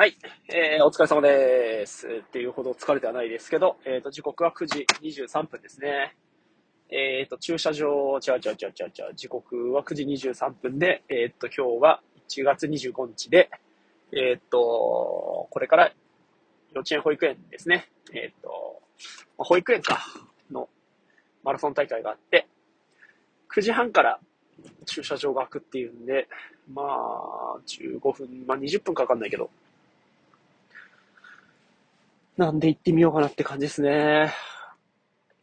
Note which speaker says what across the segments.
Speaker 1: はい。えー、お疲れ様です。っていうほど疲れてはないですけど、えっ、と、時刻は9時23分ですね。えっ、と、駐車場、違う違う違う違う違う、時刻は9時23分で、えっ、と、今日は1月25日で、えっ、と、これから幼稚園保育園ですね。えっ、と、保育園か、のマラソン大会があって、9時半から駐車場が開くっていうんで、まあ、15分、まあ20分かかんないけど、なんで行ってみようかなって感じですね。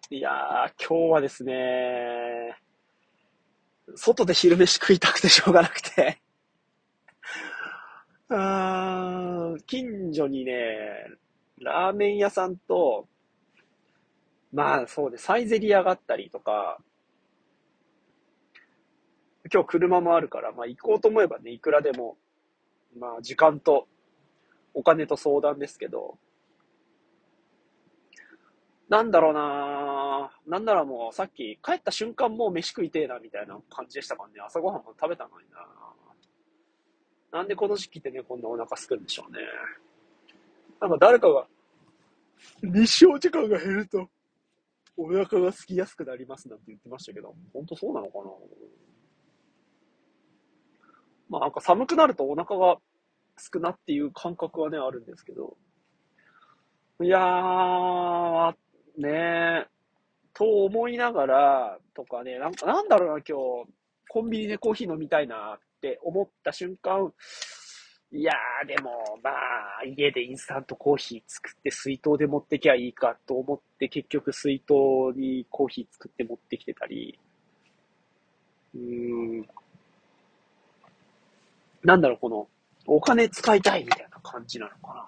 Speaker 1: いやー、今日はですね、外で昼飯食いたくてしょうがなくて、あー近所にね、ラーメン屋さんと、まあそうね、サイゼリヤがあったりとか、今日車もあるから、まあ行こうと思えばね、いくらでも、まあ時間とお金と相談ですけど、なんだろうな。なんならもうさっき帰った瞬間もう飯食いてえなみたいな感じでしたからね。朝ごはんも食べたのにななんでこの時期ってね、こんなお腹空くんでしょうね。なんか誰かが、日照時間が減ると、お腹が空きやすくなりますなんて言ってましたけど、本当そうなのかなまあなんか寒くなるとお腹が空くなっていう感覚はね、あるんですけど。いやー、ねえ、と思いながら、とかね、なんか、なんだろうな、今日、コンビニでコーヒー飲みたいなって思った瞬間、いやー、でも、まあ、家でインスタントコーヒー作って水筒で持ってきゃいいかと思って、結局水筒にコーヒー作って持ってきてたり、うーん、なんだろう、この、お金使いたいみたいな感じなのかな。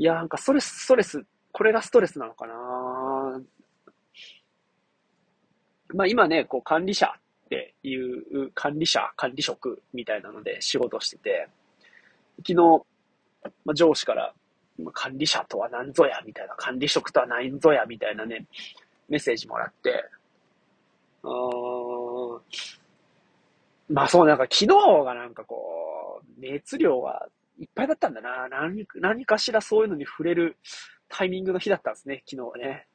Speaker 1: いや、なんかストレス、ストレス、これがストレスなのかな。まあ今ね、こう管理者っていう管理者、管理職みたいなので仕事してて、昨日、まあ、上司から、まあ管理者とは何ぞやみたいな、管理職とは何ぞやみたいなね、メッセージもらって、うーんまあそう、なんか昨日がなんかこう、熱量がいっぱいだったんだな。何何かしらそういうのに触れるタイミングの日だったんですね、昨日はね。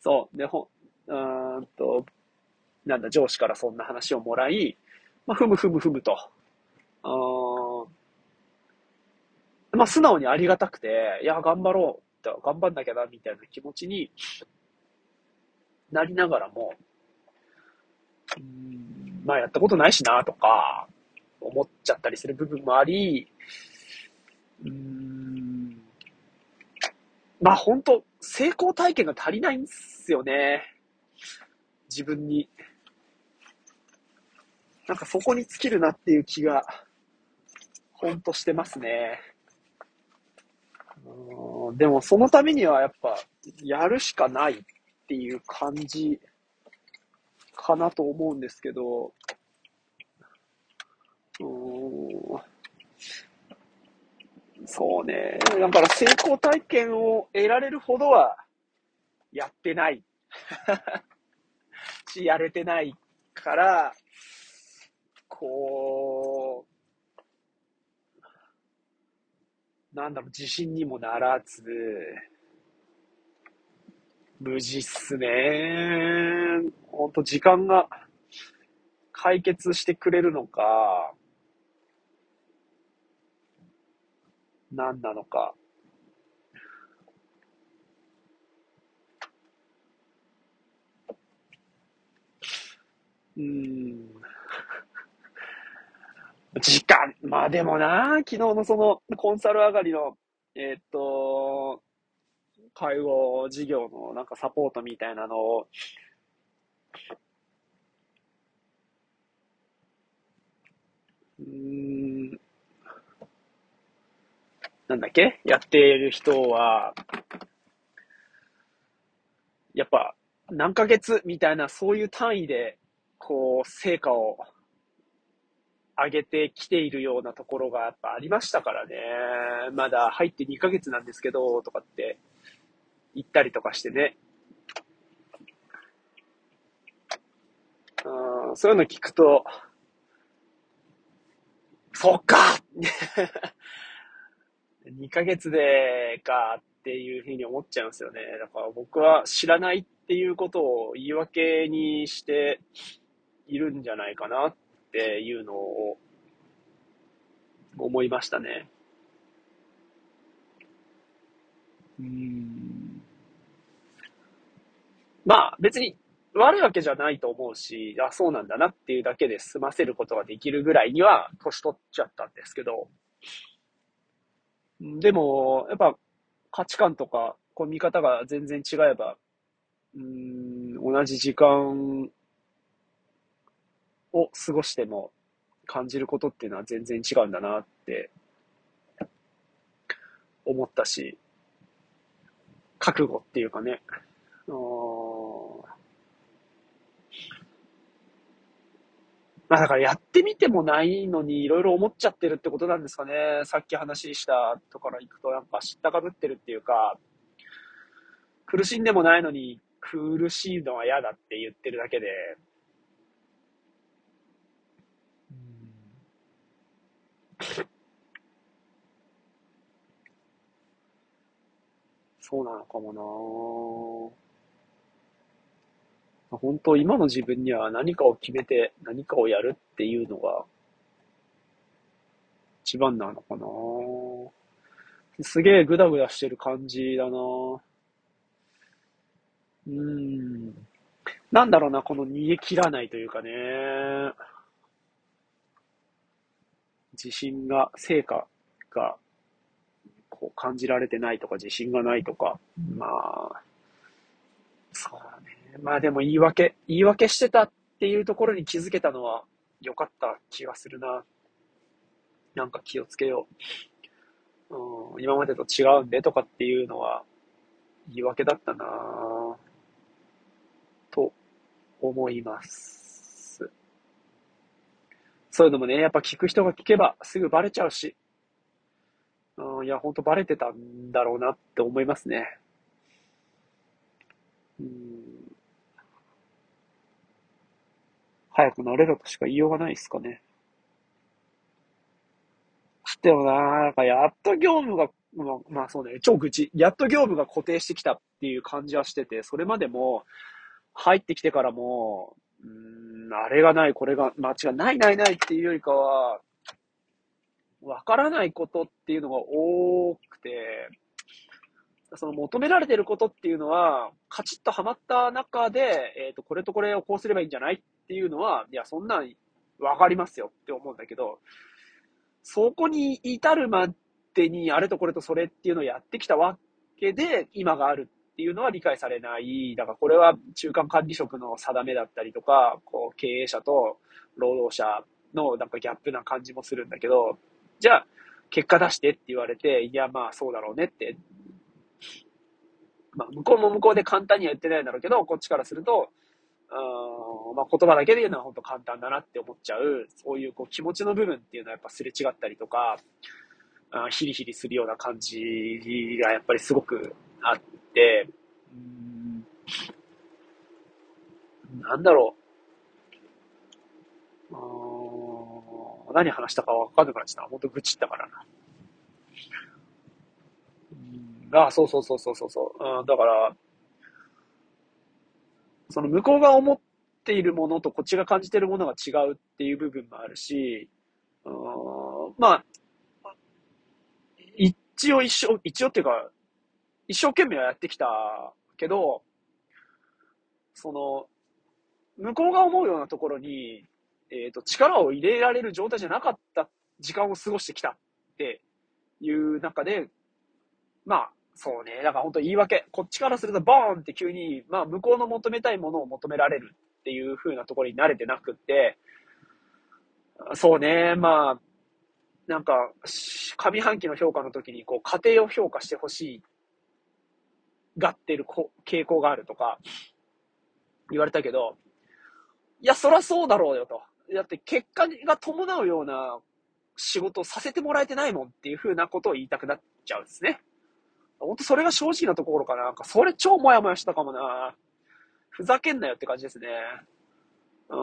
Speaker 1: そう。で、ほ、うんと、なんだ、上司からそんな話をもらい、まあ、ふむふむふむと。あまあ、素直にありがたくて、いや、頑張ろう。頑張んなきゃな、みたいな気持ちになりながらも、うんまあ、やったことないしな、とか、思っちゃったりする部分もあり、うーんまあ本当成功体験が足りないんですよね。自分に。なんかそこに尽きるなっていう気が、ほんとしてますね。うんでもそのためにはやっぱ、やるしかないっていう感じかなと思うんですけど、うーんそうね。だから成功体験を得られるほどはやってない。し、やれてないから、こう、なんだろう、自信にもならず、無事っすね。ほんと時間が解決してくれるのか、何なのか。うん。時間、まあでもな、昨日のそのコンサル上がりの、えーっと、介護事業のなんかサポートみたいなのを、うん、なんだっけ？やってる人は、やっぱ何ヶ月みたいなそういう単位で、こう、成果を上げてきているようなところがやっぱありましたからね。まだ入って2ヶ月なんですけど、とかって言ったりとかしてね。うんそういうの聞くと、そっか !2 ヶ月でかっていうふうに思っちゃいますよね。だから僕は知らないっていうことを言い訳にしているんじゃないかなっていうのを思いましたね。うん。まあ別に悪いわけじゃないと思うし、あ、そうなんだなっていうだけで済ませることができるぐらいには年取っちゃったんですけど、でも、やっぱ価値観とか、こう見方が全然違えば、うん、同じ時間を過ごしても感じることっていうのは全然違うんだなって思ったし、覚悟っていうかね、まあだからやってみてもないのにいろいろ思っちゃってるってことなんですかね。さっき話したところ行くとなんか知ったかぶってるっていうか、苦しんでもないのに苦しいのは嫌だって言ってるだけで、そうなのかもな本当今の自分には何かを決めて何かをやるっていうのが一番なのかなすげえグダグダしてる感じだなうん。なんだろうな、この逃げ切らないというかね。自信が、成果が、こう感じられてないとか、自信がないとか、まあ、そうだね。まあでも言い訳、言い訳してたっていうところに気づけたのは良かった気がするな。なんか気をつけよう。うん、今までと違うんでとかっていうのは言い訳だったなと思います。そういうのもね、やっぱ聞く人が聞けばすぐバレちゃうし、うん、いや、ほんとバレてたんだろうなって思いますね。うん早くなれろとしか言いようがないですかね。でもな、なんかやっと業務が、まあ、まあそうね、超愚痴。やっと業務が固定してきたっていう感じはしてて、それまでも、入ってきてからも、うん、あれがない、これが、まあ違う、ないないないっていうよりかは、わからないことっていうのが多くて、その求められてることっていうのは、カチッとはまった中で、えっ、ー、と、これとこれをこうすればいいんじゃないっていうのは、いや、そんなんわかりますよって思うんだけど、そこに至るまでに、あれとこれとそれっていうのをやってきたわけで、今があるっていうのは理解されない。だからこれは中間管理職の定めだったりとか、こう、経営者と労働者のなんかギャップな感じもするんだけど、じゃあ、結果出してって言われて、いや、まあそうだろうねってまあ、向こうも向こうで簡単には言ってないんだろうけど、こっちからすると、うん、まあ、言葉だけで言うのは本当簡単だなって思っちゃう、そういうこう気持ちの部分っていうのはやっぱすれ違ったりとか、あヒリヒリするような感じがやっぱりすごくあって、うんなんだろう。う何話したかわかんなくなっちゃった。本当愚痴ったからな。あ、そうそうそうそうそうそう。うん、だから、その向こうが思っているものとこっちが感じているものが違うっていう部分もあるし、うん、まあ、一応一生、一応っていうか、一生懸命はやってきたけど、その、向こうが思うようなところに、えっ、ー、と、力を入れられる状態じゃなかった時間を過ごしてきたっていう中で、まあ、そうね。だから本当言い訳。こっちからするとボーンって急に、まあ向こうの求めたいものを求められるっていう風なところに慣れてなくって、そうね。まあ、なんか、上半期の評価の時に、こう、家庭を評価してほしい、がってる傾向があるとか、言われたけど、いや、そらそうだろうよと。だって結果が伴うような仕事をさせてもらえてないもんっていう風なことを言いたくなっちゃうんですね。ほんとそれが正直なところかな。なんかそれ超モヤモヤしたかもな。ふざけんなよって感じですね。うん。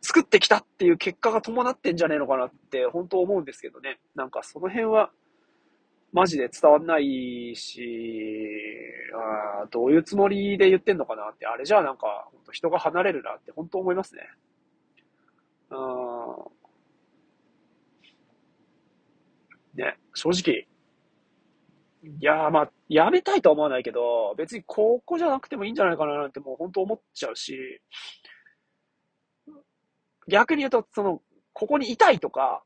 Speaker 1: 作ってきたっていう結果が伴ってんじゃねえのかなって本当思うんですけどね。なんかその辺はマジで伝わんないし、あどういうつもりで言ってんのかなって、あれじゃあなんか本当人が離れるなって本当思いますね。うんね、正直、いやーまあ、やめたいとは思わないけど、別にここじゃなくてもいいんじゃないかななんてもう本当思っちゃうし、逆に言うと、その、ここにいたいとか、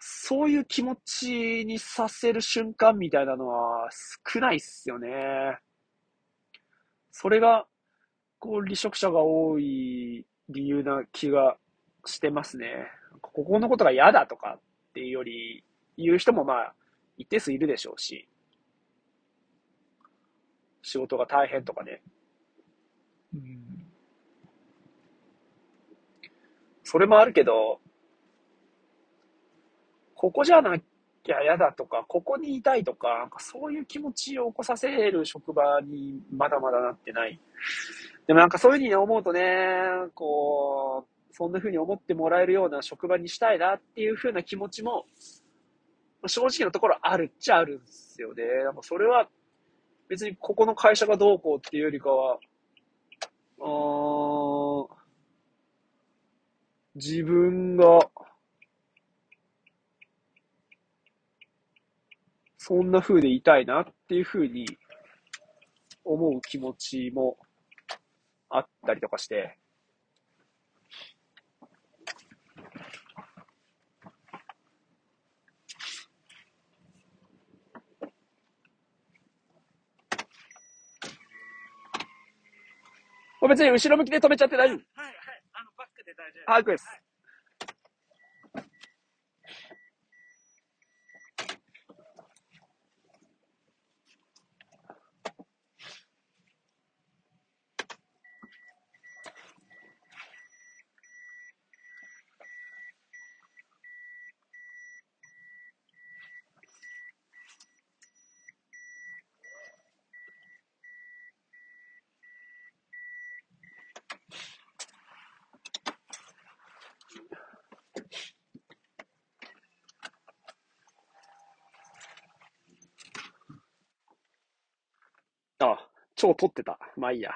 Speaker 1: そういう気持ちにさせる瞬間みたいなのは少ないっすよね。それが、こう、離職者が多い理由な気がしてますね。ここのことが嫌だとかっていうより、言う人もまあ、一定数いるでしょうし、仕事が大変とかね。うん。それもあるけど、ここじゃなきゃ嫌だとか、ここにいたいとか、なんかそういう気持ちを起こさせる職場にまだまだなってない。でもなんかそういうふうに思うとね、こう、そんなふうに思ってもらえるような職場にしたいなっていうふうな気持ちも、正直なところあるっちゃあるんですよね。なんかそれは別にここの会社がどうこうっていうよりかは、あ自分が、そんな風でいたいなっていう風に思う気持ちもあったりとかして、別に後ろ向きで止めちゃって大丈夫。はい、はい。あの、バックで大丈夫。はい、です。はいあ、超撮ってた。まあいいや。